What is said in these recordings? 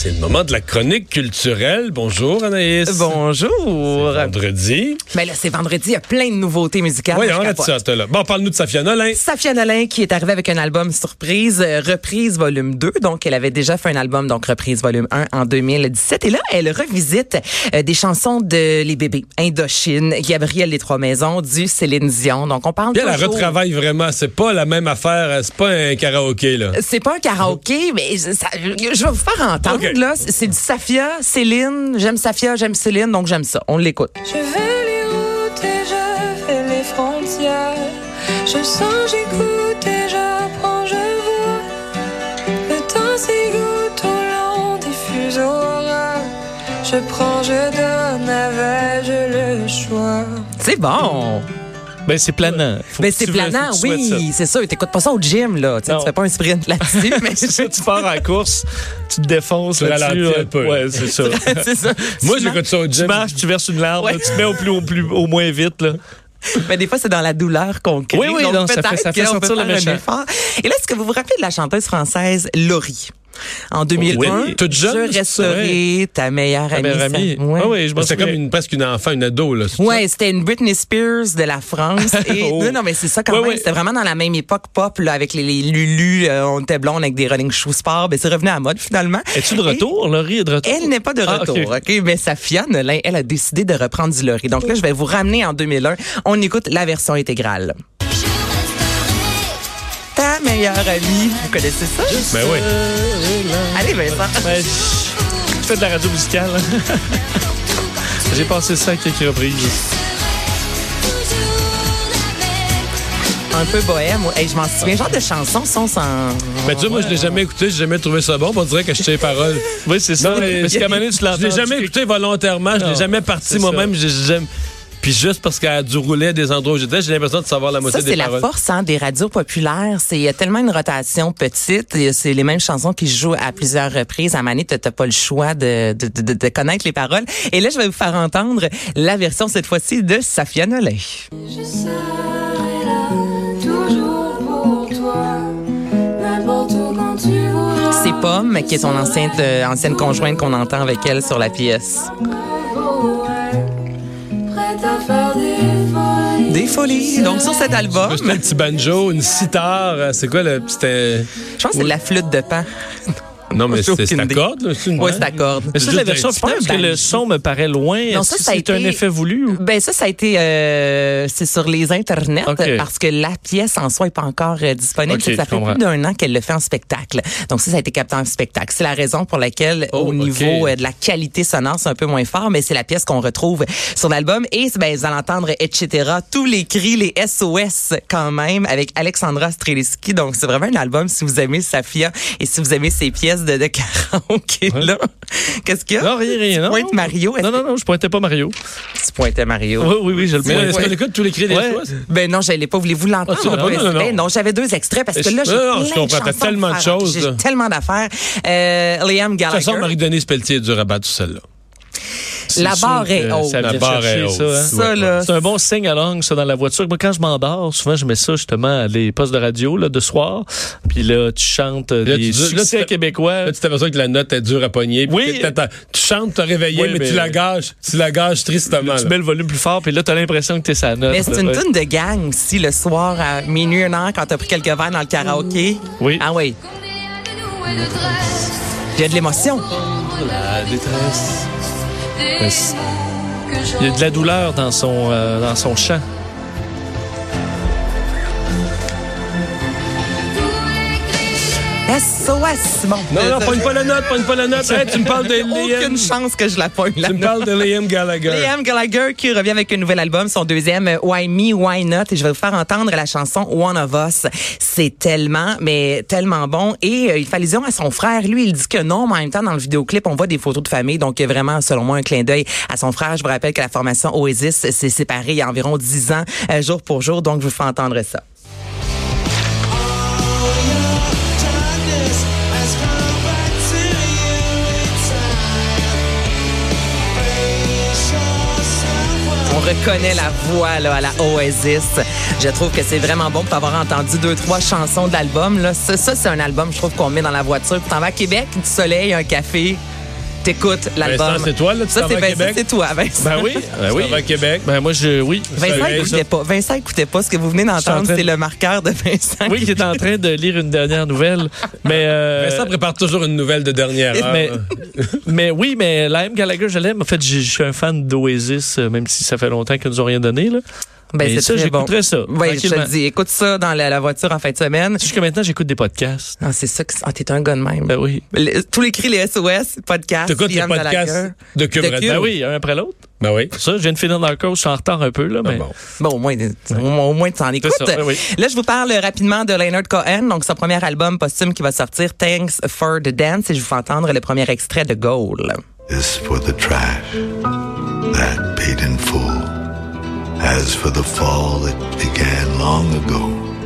C'est le moment de la chronique culturelle. Bonjour Anaïs. Bonjour. Vendredi. Ben là, c'est vendredi, il y a plein de nouveautés musicales. Oui, Je arrête ça, là. Bon, parle-nous de Safia Nolin. Safia Nolin qui est arrivée avec un album surprise, euh, reprise volume 2. Donc, elle avait déjà fait un album, donc reprise volume 1 en 2017. Et là, elle revisite euh, des chansons de Les Bébés, Indochine, Gabriel des Trois Maisons, du Céline Dion. Donc, on parle Puis elle toujours- retravaille vraiment. C'est pas la même affaire. C'est pas un karaoké, là. C'est pas un karaoké, mais ça- je vais vous faire entendre, Ok. là. C'est du Safia, Céline. J'aime Safia, j'aime Céline, donc j'aime ça. On l'écoute. Je fais les routes et je fais les frontières. Je sens, j'écoute et j'apprends, je vois. Le temps s'égoutte au long des fuseaux horaires. Je prends, je donne, avais-je le choix. C'est bon. Ben, c'est planant. Faut Ben c'est tu planant, tu oui, c'est ça. T'écoutes pas ça au gym, là. Tu tu fais pas un sprint là-dessus, mais ça. C'est ça, tu pars à la course, tu te défonces Tu ralentis ouais. un peu. Ouais, c'est ça. Moi, Tu j'écoute ça au tu gym. marches, tu verses une larme, Ouais. là, tu te mets au plus, au plus, au moins vite, là. Mais des fois, c'est dans la douleur qu'on crée. Oui, oui, Donc, non, ça peut-être fait- ça le méchant. Et là, est-ce que vous vous rappelez de la chanteuse française Laurie? En 2001, Oui, toute jeune, je resterai ta meilleure Ta amie. meilleure amie. ça- Ouais. Ah oui, je m'en C'était comme une, presque une enfant, une ado, là. Ouais, c'était une Britney Spears de la France. Et, Oh. non, non, mais c'est ça quand Ouais, même. ouais. C'était vraiment dans la même époque pop, là, avec les, les Lulu, euh, on était blonde avec des running shoes sport. Ben, c'est revenu à la mode, finalement. Es-tu de retour? Laurie est de retour? Elle n'est pas de Ah, retour, ok. OK? Mais Safia Nolin, elle a décidé de reprendre du Laurie. Donc là, je vais vous ramener en 2001. On écoute la version intégrale. Ta meilleure amie. Vous connaissez ça? Ben oui. Allez, Vincent. Ben, je- tu fais de la radio musicale. J'ai passé ça à quelques reprises. Un peu bohème. Hey, je m'en souviens. Genre de chansons sont sans... Ben, tu vois, moi, je l'ai jamais écouté, j'ai jamais trouvé ça bon. On dirait que je sais les paroles. Oui, c'est ça. Non, mais- Parce qu'à tu l'entends. Je l'ai jamais écouté volontairement, je l'ai jamais parti moi-même. j'ai- j'aime- Puis juste parce qu'elle a dû rouler à des endroits où j'étais, j'ai l'impression de savoir la moitié Ça, des c'est la paroles. force hein, des radios populaires. C'est il y a tellement une rotation petite. et C'est les mêmes chansons qui jouent à plusieurs reprises. À Mané, t'as t'as pas le choix de, de, de, de connaître les paroles. Et là, je vais vous faire entendre la version cette fois-ci de Safia Nolin. Je serai là, toujours pour toi. N'importe où quand tu voudras. C'est Pomme, qui est son ancienne, euh, ancienne conjointe qu'on entend avec elle sur la pièce. Des folies. Donc, sur cet album, C'était un petit banjo, une sitar, euh, c'est quoi le. C'était. je pense que c'est de la flûte de pan. Non, mais c'est idée. corde, là. c'est une- Oui, c'est à corde. Mais ça, la version finale, parce que le son me paraît loin. Non, ça, ça a c'est été- un effet voulu? ou- Ben ça, ça a été, euh, c'est sur les internets parce que la pièce en soi est pas encore euh, disponible. Ça fait comprends. plus d'un an qu'elle le fait en spectacle. Donc ça, ça a été capté en spectacle. C'est la raison pour laquelle, Oh, au niveau euh, de la qualité sonore, c'est un peu moins fort, mais c'est la pièce qu'on retrouve sur l'album. Et ben, vous allez entendre etc. Tous les cris, les SOS quand même avec Alexandra Streliski. Donc c'est vraiment un album si vous aimez Safia et si vous aimez ses pièces de, de karaoké là. Qu'est-ce qu'il y a? Non, rien, rien. Non, Pointe Mario. Non, non, non, je pointais pas Mario. Tu pointais Mario. Oui, oui, oui, je le pointe. est-ce qu'on écoute tous les cris des Ouais. choses? Ben non, j'allais pas. Voulez-vous l'entendre? Ah, tu? Non, non, non. Non, j'avais deux extraits parce que là, j'ai Non, non, plein je de tellement de choses. J'ai tellement d'affaires. Euh, Liam De toute façon, Gallagher. Marie-Denise Pelletier est dure à battre, celle-là. La barre est haute. Ça La barre est ça. haute. hein. Ça, Ouais, là. C'est un bon sing-along, ça, dans la voiture. Moi, quand je m'endors, souvent, je mets ça, justement, à les postes de radio, là, de soir. Puis là, tu chantes euh, Là, des tu- succès tu- québécois. Là, tu t'aperçois que la note est dure à pogner. Oui. Tu chantes, t'as réveillé, Oui, mais, mais- tu la gages. Tu la gages tristement. tu mets le volume plus fort, puis là, t'as l'impression que t'es sa note. Mais c'est une tune de gang aussi, le soir à minuit, une heure, quand t'as pris quelques verres dans le karaoké. Oui. Ah oui. Il y a de l'émotion. La détresse. Il y a de la douleur dans son, euh, dans son chant. SOS. Bon. Non, non, pogne pas la note, pogne pas la note. Hey, tu me parles de Aucune Liam. chance que je la pogne, la Tu me note. parles de Liam Gallagher. Liam Gallagher qui revient avec un nouvel album, son deuxième euh, Why Me, Why Not? Et je vais vous faire entendre la chanson One of Us. C'est tellement, mais tellement bon. Et euh, il fait allusion à son frère. Lui, il dit que non, mais en même temps, dans le vidéoclip, on voit des photos de famille. Donc, il y a vraiment, selon moi, un clin d'œil à son frère. Je vous rappelle que la formation Oasis s'est séparée il y a environ 10 ans, euh, jour pour jour. Donc, je vous fais entendre ça. On reconnaît la voix là, à la Oasis. Je trouve que c'est vraiment bon pour avoir entendu deux, trois chansons de l'album. Ça c'est un album, je trouve, qu'on met dans la voiture. Tu t'en vas à Québec, du soleil, un café, t'écoutes l'album. Vincent, c'est toi, là, tu Ça, t'en c'est vas à Vincent, Québec? c'est toi, Vincent. Ben oui, ben oui. Ça va à Québec? Ben moi, je, oui. Vincent soleil, écoutait pas. Vincent écoutait pas. Ce que vous venez d'entendre, train de- c'est le marqueur de Vincent. Oui, qui est en train de lire une dernière nouvelle. Mais, euh, Vincent prépare toujours une nouvelle de dernière heure. mais, mais oui, mais Liam Gallagher, je l'aime. En fait, je suis un fan d'Oasis, euh, même si ça fait longtemps qu'ils nous ont rien donné. Là. Ben, c'est ça, très bon. j'écouterais ça, Oui, je te dis. Écoute ça dans la, la voiture en fin de semaine. Jusqu'à maintenant, j'écoute des podcasts. Non, c'est ça que ah, t'es un gars de même. Ben oui. Le- tous les cris, les SOS, podcast. T'écoutes les podcasts de Cube De Radio? Ben oui, un après l'autre. Ben oui. Ça, je viens de finir dans le cours, je suis en retard un peu, là, Ah mais. bon. Bon, au moins, au moins, tu en écoutes. ça, oui, oui. Là, je vous parle rapidement de Leonard Cohen, donc son premier album posthume qui va sortir, Thanks for the Dance, et je vous fais entendre le premier extrait de Goal. This for the trash that paid in full. As for the fall it began long ago,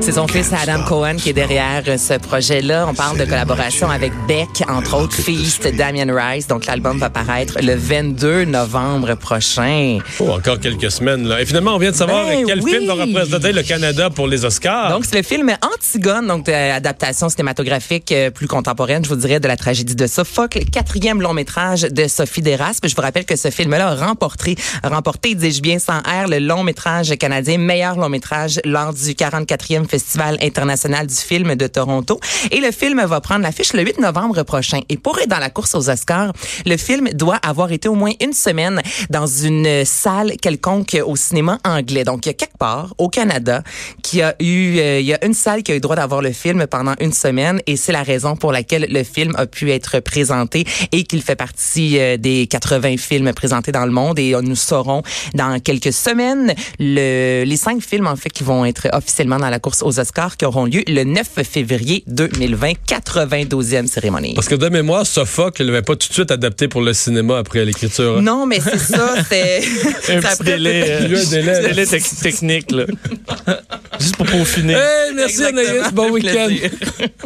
C'est son fils Adam stop Cohen the qui est derrière euh, ce projet-là. On parle de collaboration avec Beck, entre autres, Feast. Damien Rice. Donc, l'album va paraître le 22 novembre prochain. Oh, encore quelques semaines. Là. Et finalement, on vient de savoir Ben quel oui. film va représenter le Canada pour les Oscars. Donc, c'est le film Antigone, donc euh, adaptation cinématographique euh, plus contemporaine, je vous dirais, de la tragédie de Sophocle, quatrième long métrage de Sophie Desraspe. Je vous rappelle que ce film-là a remporté, remporté, dis-je bien sans R, le long métrage canadien, meilleur long métrage lors du 44e Festival international du film de Toronto. Et le film va prendre l'affiche le 8 novembre prochain. Et pour être dans la course aux Oscars, le film doit avoir été au moins une semaine dans une salle quelconque au cinéma anglais. Donc, il y a quelque part au Canada qui a eu, euh, il y a une salle qui a eu le droit d'avoir le film pendant une semaine et c'est la raison pour laquelle le film a pu être présenté et qu'il fait partie euh, des 80 films présentés dans le monde et euh, nous saurons dans quelques semaines le, les cinq films en fait qui vont être officiellement dans la course aux Oscars qui auront lieu le 9 février 2020, 92e cérémonie. Parce que de mémoire, Sophocle ne l'avait pas tout de suite adapté pour le cinéma après l'écriture. Non, mais c'est ça, c'est Un petit délai, euh, un délai, technique, là. Juste pour peaufiner. Hey, merci Exactement. Anaïs, bon week-end.